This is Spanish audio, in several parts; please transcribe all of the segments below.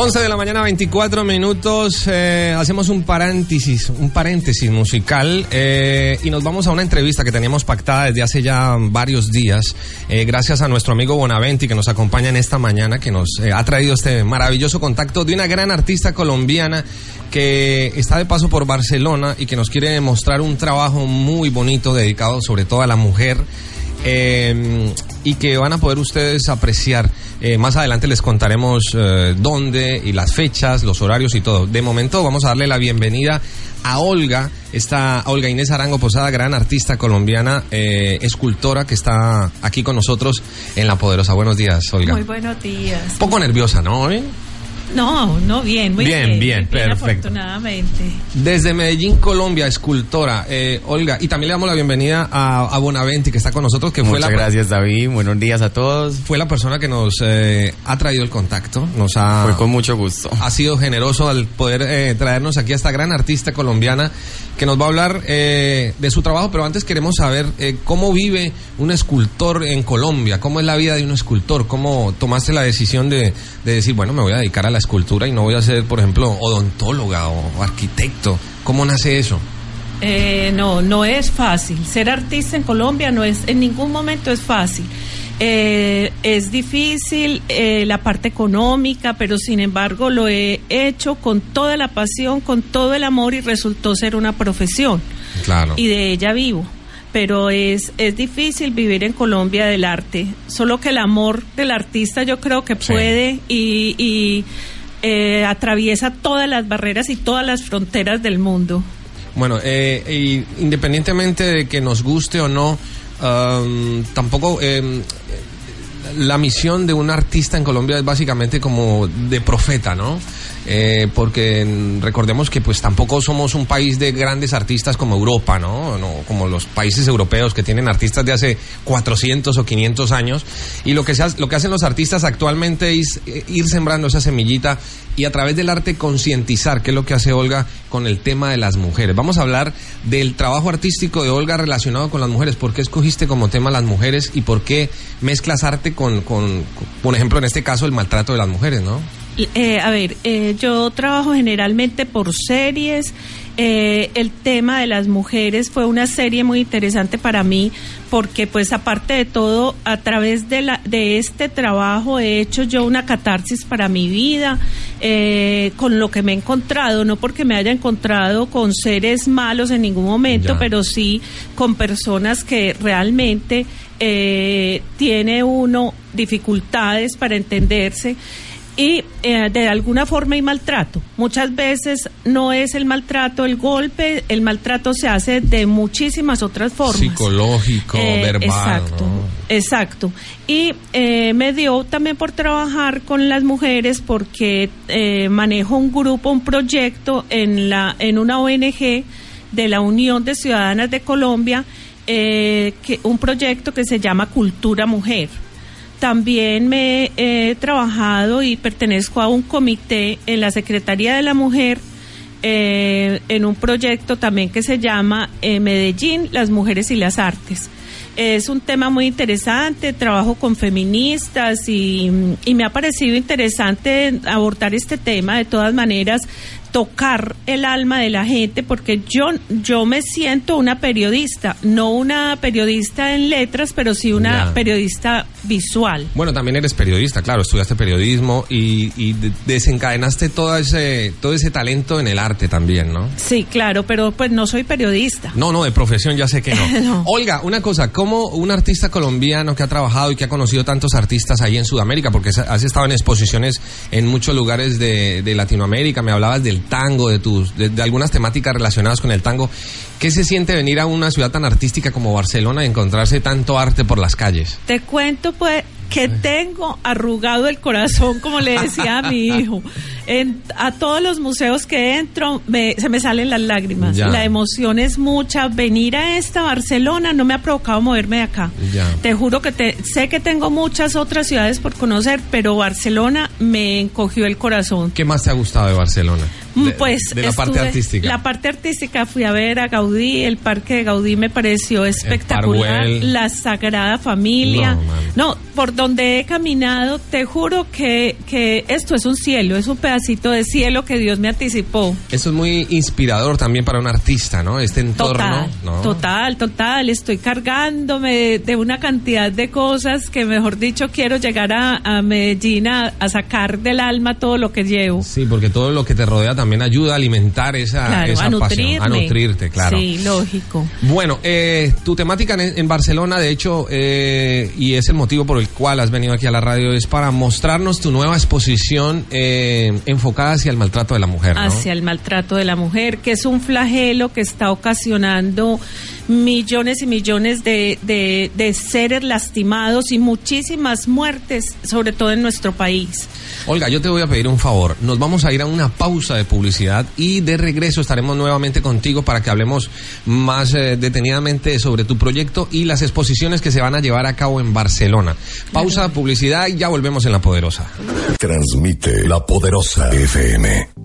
11 de la mañana, 24 minutos. Eh, hacemos un paréntesis, un paréntesis musical eh, y nos vamos a una entrevista que teníamos pactada desde hace ya varios días. Eh, gracias a nuestro amigo Bonaventi que nos acompaña en esta mañana, que nos ha traído este maravilloso contacto de una gran artista colombiana que está de paso por Barcelona y que nos quiere mostrar un trabajo muy bonito dedicado sobre todo a la mujer. Y que van a poder ustedes apreciar. Eh, más adelante les contaremos eh, dónde y las fechas, los horarios y todo. De momento vamos a darle la bienvenida a Olga, esta Olga Inés Arango Posada, gran artista colombiana, eh, escultora que está aquí con nosotros en La Poderosa. Buenos días, Olga. Muy buenos días. Poco nerviosa, ¿no? No, no, bien, muy bien. Bien, bien, perfecto. Afortunadamente. Desde Medellín, Colombia, escultora. Eh, Olga, y también le damos la bienvenida a, a Bonaventi, que está con nosotros. Que Muchas fue la, gracias, David. Buenos días a todos. Fue la persona que nos eh, ha traído el contacto. Nos ha, fue con mucho gusto. Ha sido generoso al poder eh, traernos aquí a esta gran artista colombiana que nos va a hablar eh, de su trabajo, pero antes queremos saber eh, cómo vive un escultor en Colombia, cómo es la vida de un escultor, cómo tomaste la decisión de, de decir, bueno, me voy a dedicar a la escultura y no voy a ser, por ejemplo, odontóloga o arquitecto. ¿Cómo nace eso? Eh, no, no es fácil. Ser artista en Colombia no es, en ningún momento es fácil. Eh, es difícil eh, la parte económica, pero sin embargo lo he hecho con toda la pasión, con todo el amor y resultó ser una profesión. Claro. Y de ella vivo. Pero es, es difícil vivir en Colombia del arte. Solo que el amor del artista yo creo que puede y, y eh, atraviesa todas las barreras y todas las fronteras del mundo. Bueno, y independientemente de que nos guste o no, um, tampoco eh, la misión de un artista en Colombia es básicamente como de profeta, ¿no? Eh, porque recordemos que pues tampoco somos un país de grandes artistas como Europa, ¿no? ¿no? Como los países europeos que tienen artistas de hace 400 o 500 años. Y lo que, se lo que hacen los artistas actualmente es eh, ir sembrando esa semillita y a través del arte concientizar, que es lo que hace Olga con el tema de las mujeres. Vamos a hablar del trabajo artístico de Olga relacionado con las mujeres. ¿Por qué escogiste como tema las mujeres y por qué mezclas arte con, con por ejemplo, en este caso, el maltrato de las mujeres, ¿no? Eh, a ver, eh, yo trabajo generalmente por series. Eh, el tema de las mujeres fue una serie muy interesante para mí porque pues aparte de todo a través de la de este trabajo he hecho yo una catarsis para mi vida eh, con lo que me he encontrado no porque me haya encontrado con seres malos en ningún momento Ya. pero sí con personas que realmente eh, tiene uno dificultades para entenderse y eh, de alguna forma hay maltrato. Muchas veces no es el maltrato el golpe, el maltrato se hace de muchísimas otras formas. Psicológico, Eh, verbal. Exacto, ¿no? exacto. Y eh, me dio también por trabajar con las mujeres porque eh, manejo un grupo, un proyecto en, la, en una ONG de la Unión de Ciudadanas de Colombia, eh, un proyecto que se llama Cultura Mujer. También me he trabajado y pertenezco a un comité en la Secretaría de la Mujer eh, en un proyecto también que se llama eh, Medellín, las mujeres y las artes. Es un tema muy interesante, trabajo con feministas y, y me ha parecido interesante abordar este tema. De todas maneras, tocar el alma de la gente porque yo yo me siento una periodista, no una periodista en letras, pero sí una Ya. periodista visual. Bueno, también eres periodista, claro, estudiaste periodismo y, y de- desencadenaste todo ese, todo ese talento en el arte también, ¿no? Sí, claro, pero pues no soy periodista. No, no, de profesión ya sé que no. No. Olga, una cosa, ¿cómo un artista colombiano que ha trabajado y que ha conocido tantos artistas ahí en Sudamérica, porque has estado en exposiciones en muchos lugares de, de Latinoamérica, me hablabas del tango, de, tus, de, de algunas temáticas relacionadas con el tango, ¿qué se siente venir a una ciudad tan artística como Barcelona y encontrarse tanto arte por las calles? Te cuento pues que tengo arrugado el corazón, como le decía a mi hijo. En, a todos los museos que entro me- se me salen las lágrimas. Ya. La emoción es mucha. Venir a esta Barcelona no me ha provocado moverme de acá. Ya. Te juro que te, sé que tengo muchas otras ciudades por conocer, pero Barcelona me encogió el corazón. ¿Qué más te ha gustado de Barcelona? De- Pues de la parte artística. La parte artística fui a ver a Gaudí, el parque de Gaudí me pareció espectacular, la Sagrada Familia. No, por donde he caminado, te juro que, que esto es un cielo, es un pedacito de cielo que Dios me anticipó. Eso es muy inspirador también para un artista, ¿no? Este entorno. Total, ¿no? total, total. Estoy cargándome de, una cantidad de cosas que, mejor dicho, quiero llegar a, a Medellín a, a sacar del alma todo lo que llevo. Sí, porque todo lo que te rodea también ayuda a alimentar esa, Claro, esa a pasión, a nutrirte, claro. Sí, lógico. Bueno, eh, tu temática en, en Barcelona, de hecho, eh, y es el motivo por el cual has venido aquí a la radio, es para mostrarnos tu nueva exposición eh, enfocada hacia el maltrato de la mujer, hacia el maltrato de la mujer, que es un flagelo que está ocasionando millones y millones de, de, de seres lastimados y muchísimas muertes, sobre todo en nuestro país. Olga, yo te voy a pedir un favor. Nos vamos a ir a una pausa de publicidad y de regreso estaremos nuevamente contigo para que hablemos más eh, detenidamente sobre tu proyecto y las exposiciones que se van a llevar a cabo en Barcelona. Pausa, publicidad y ya volvemos en La Poderosa. Transmite La Poderosa FM.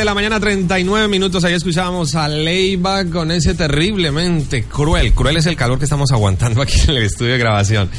De la mañana, 39 minutos. Ahí escuchábamos a Leiva con ese terriblemente cruel. Cruel es el calor que estamos aguantando aquí en el estudio de grabación.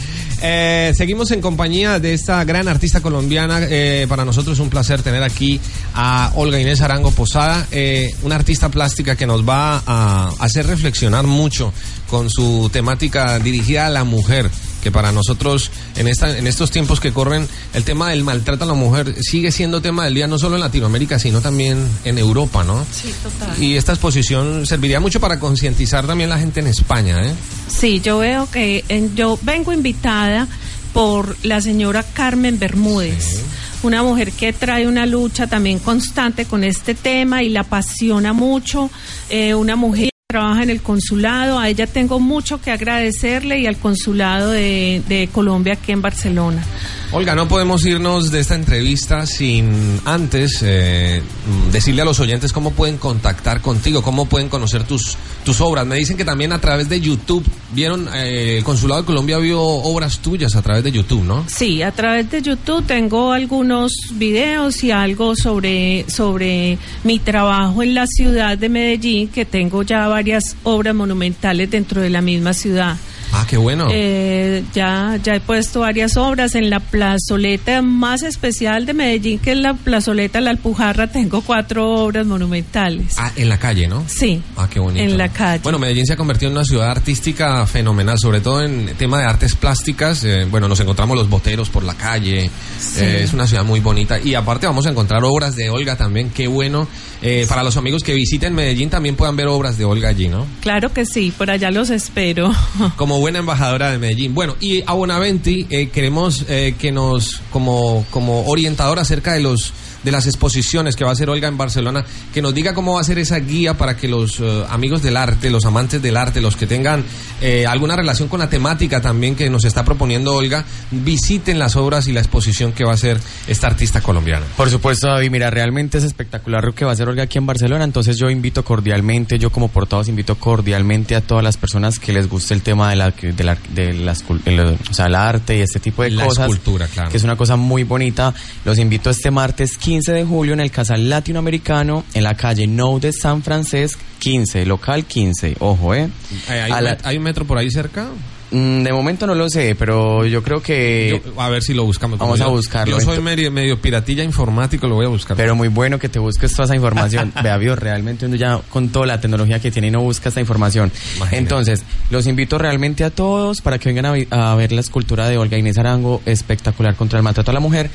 Eh, seguimos en compañía de esta gran artista colombiana. Eh, para nosotros es un placer tener aquí a Olga Inés Arango Posada, eh, una artista plástica que nos va a hacer reflexionar mucho con su temática dirigida a la mujer que para nosotros en esta en estos tiempos que corren el tema del maltrato a la mujer sigue siendo tema del día no solo en Latinoamérica sino también en Europa, ¿no? Sí, total. Y esta exposición serviría mucho para concientizar también la gente en España, ¿eh? Sí, yo veo que en- yo vengo invitada por la señora Carmen Bermúdez, una mujer que trae una lucha también constante con este tema y la apasiona mucho, eh, una mujer trabaja en el consulado, a ella tengo mucho que agradecerle y al consulado de, Colombia aquí en Barcelona. Olga, no podemos irnos de esta entrevista sin antes eh, decirle a los oyentes cómo pueden contactar contigo, cómo pueden conocer tus, tus obras. Me dicen que también a través de YouTube vieron, eh, el Consulado de Colombia vio obras tuyas a través de YouTube, ¿no? Sí, a través de YouTube tengo algunos videos y algo sobre, sobre mi trabajo en la ciudad de Medellín, que tengo ya varias obras monumentales dentro de la misma ciudad. Ah, qué bueno. Eh, ya, ya he puesto varias obras en la plazoleta más especial de Medellín, que es la plazoleta La Alpujarra, tengo cuatro obras monumentales. Ah, en la calle, ¿no? Sí, Ah, qué bonito. en la calle. Bueno, Medellín se ha convertido en una ciudad artística fenomenal, sobre todo en tema de artes plásticas. Eh, bueno, nos encontramos los boteros por la calle. Eh, es una ciudad muy bonita. Y aparte vamos a encontrar obras de Olga también. Qué bueno. Eh, para los amigos que visiten Medellín también puedan ver obras de Olga allí, ¿no? Claro que sí, por allá los espero. Como buena embajadora de Medellín. Bueno, y a Bonaventi eh, queremos eh, que nos, como, como orientador acerca de los de las exposiciones que va a hacer Olga en Barcelona, que nos diga cómo va a ser esa guía para que los eh, amigos del arte, los amantes del arte, los que tengan eh, alguna relación con la temática también que nos está proponiendo Olga, visiten las obras y la exposición que va a hacer esta artista colombiana. Por supuesto, David, mira, realmente es espectacular lo que va a hacer Olga aquí en Barcelona, entonces yo invito cordialmente, yo como portavoz invito cordialmente a todas las personas que les guste el tema de la, de la, de la escul- el- o sea, el arte y este tipo de La cosas. escultura, claro. Que es una cosa muy bonita. Los invito este martes 15 de julio en el Casal Latinoamericano, en la calle No de San Francisco, 15, local 15, ojo, ¿eh? ¿Hay, un la- hay un metro por ahí cerca? Mm, de momento no lo sé, pero yo creo que... Yo- a ver si lo buscamos. vamos Como a yo- buscarlo. Yo soy medio, medio piratilla informático, lo voy a buscar. Pero muy bueno que te busques toda esa información. Vea, Dios, realmente uno ya con toda la tecnología que tiene no busca esta información. Imagínate. Entonces, los invito realmente a todos para que vengan a ver la escultura de Olga Inés Arango, espectacular contra el maltrato a la mujer.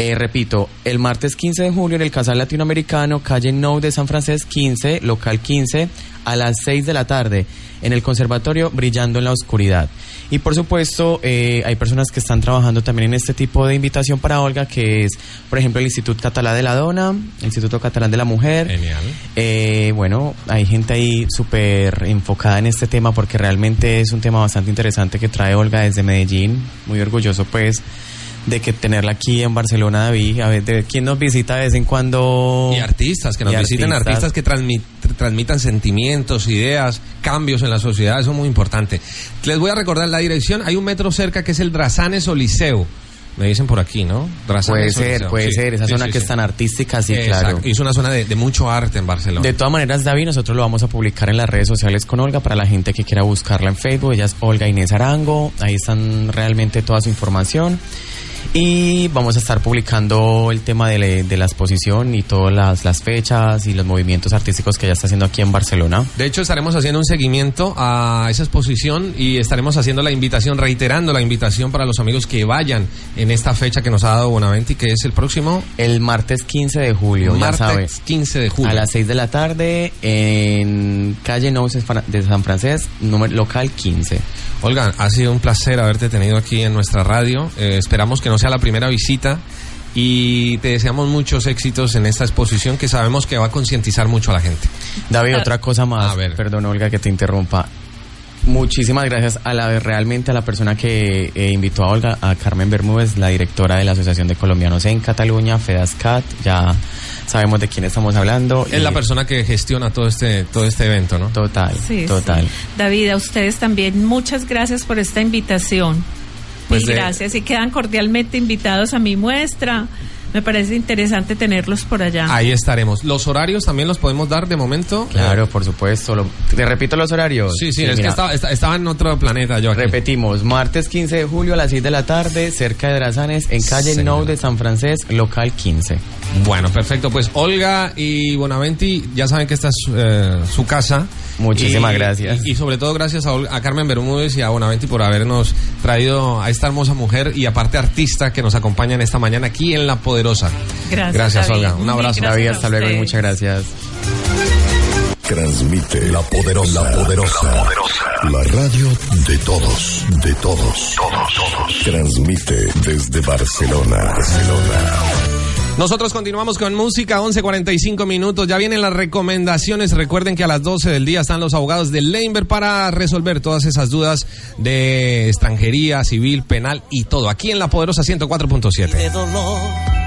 Eh, repito, el martes 15 de julio en el Casal Latinoamericano, calle No de San Francisco 15, local 15, a las 6 de la tarde, en el Conservatorio Brillando en la Oscuridad. Y por supuesto, eh, hay personas que están trabajando también en este tipo de invitación para Olga, que es, por ejemplo, el Instituto Catalán de la Dona, el Instituto Catalán de la Mujer. Genial. Eh, bueno, hay gente ahí súper enfocada en este tema porque realmente es un tema bastante interesante que trae Olga desde Medellín. Muy orgulloso, pues, de que tenerla aquí en Barcelona, David. A ver, de quién nos visita de vez en cuando. Y artistas, que nos visiten artistas que transmit- tr- transmitan sentimientos, ideas, cambios en la sociedad, eso es muy importante. Les voy a recordar la dirección, hay un metro cerca que es el Drazanes Oliseo. Me dicen por aquí, ¿no? Puede Drazanes ser, Oliseo, puede sí. ser. Esa Sí, zona sí, que es tan artística, sí, Exacto. claro. Y es una zona de, de mucho arte en Barcelona. De todas maneras, David, nosotros lo vamos a publicar en las redes sociales con Olga para la gente que quiera buscarla en Facebook. Ella es Olga Inés Arango. Ahí están realmente toda su información. Y vamos a estar publicando el tema de, la- de la exposición y todas las, las fechas y los movimientos artísticos que ella está haciendo aquí en Barcelona. De hecho, estaremos haciendo un seguimiento a esa exposición y estaremos haciendo la invitación, reiterando la invitación para los amigos que vayan en esta fecha que nos ha dado Bonaventi, que es el próximo El martes 15 de julio, ya martes sabes. 15 de julio. A las 6 de la tarde en calle No de San Francisco, número local 15. Olga, ha sido un placer haberte tenido aquí en nuestra radio. Eh, esperamos que no sea la primera visita y te deseamos muchos éxitos en esta exposición que sabemos que va a concientizar mucho a la gente. David, otra cosa más. A ver. Perdón, Olga, que te interrumpa. Muchísimas gracias a la realmente a la persona que eh, invitó a Olga, a Carmen Bermúdez, la directora de la Asociación de Colombianos en Cataluña, FEDASCAT. Ya sabemos de quién estamos hablando. Es y- la persona que gestiona todo este, todo este evento, ¿no? Total, Sí, total. sí. David, a ustedes también muchas gracias por esta invitación. Pues de- gracias y quedan cordialmente invitados a mi muestra me parece interesante tenerlos por allá. Ahí estaremos. ¿Los horarios también los podemos dar de momento? Claro, por supuesto. Lo- te repito los horarios. Sí, sí, es que estaba, esta- estaba en otro planeta yo aquí. Repetimos, martes 15 de julio a las 6 de la tarde, cerca de Drazanes, en calle Señora. No de San Francés, local 15. Bueno, perfecto. Pues Olga y Bonaventi, ya saben que esta es eh, su casa. Muchísimas Y- gracias. Y, y sobre todo gracias a, Carmen Bermúdez y a Bonaventi por habernos traído a esta hermosa mujer y aparte artista que nos acompaña en esta mañana aquí en La Poderosa. Gracias, Gracias, David. Olga. Un abrazo. Gracias David, hasta luego y muchas gracias. Transmite la poderosa, la poderosa, la radio de todos, de todos, Transmite desde Barcelona, Barcelona. Nosotros continuamos con música, 11.45 minutos. Ya vienen las recomendaciones. Recuerden que a las 12 del día están los abogados de Leinberg para resolver todas esas dudas de extranjería, civil, penal y todo. Aquí en La Poderosa 104.7. de dolor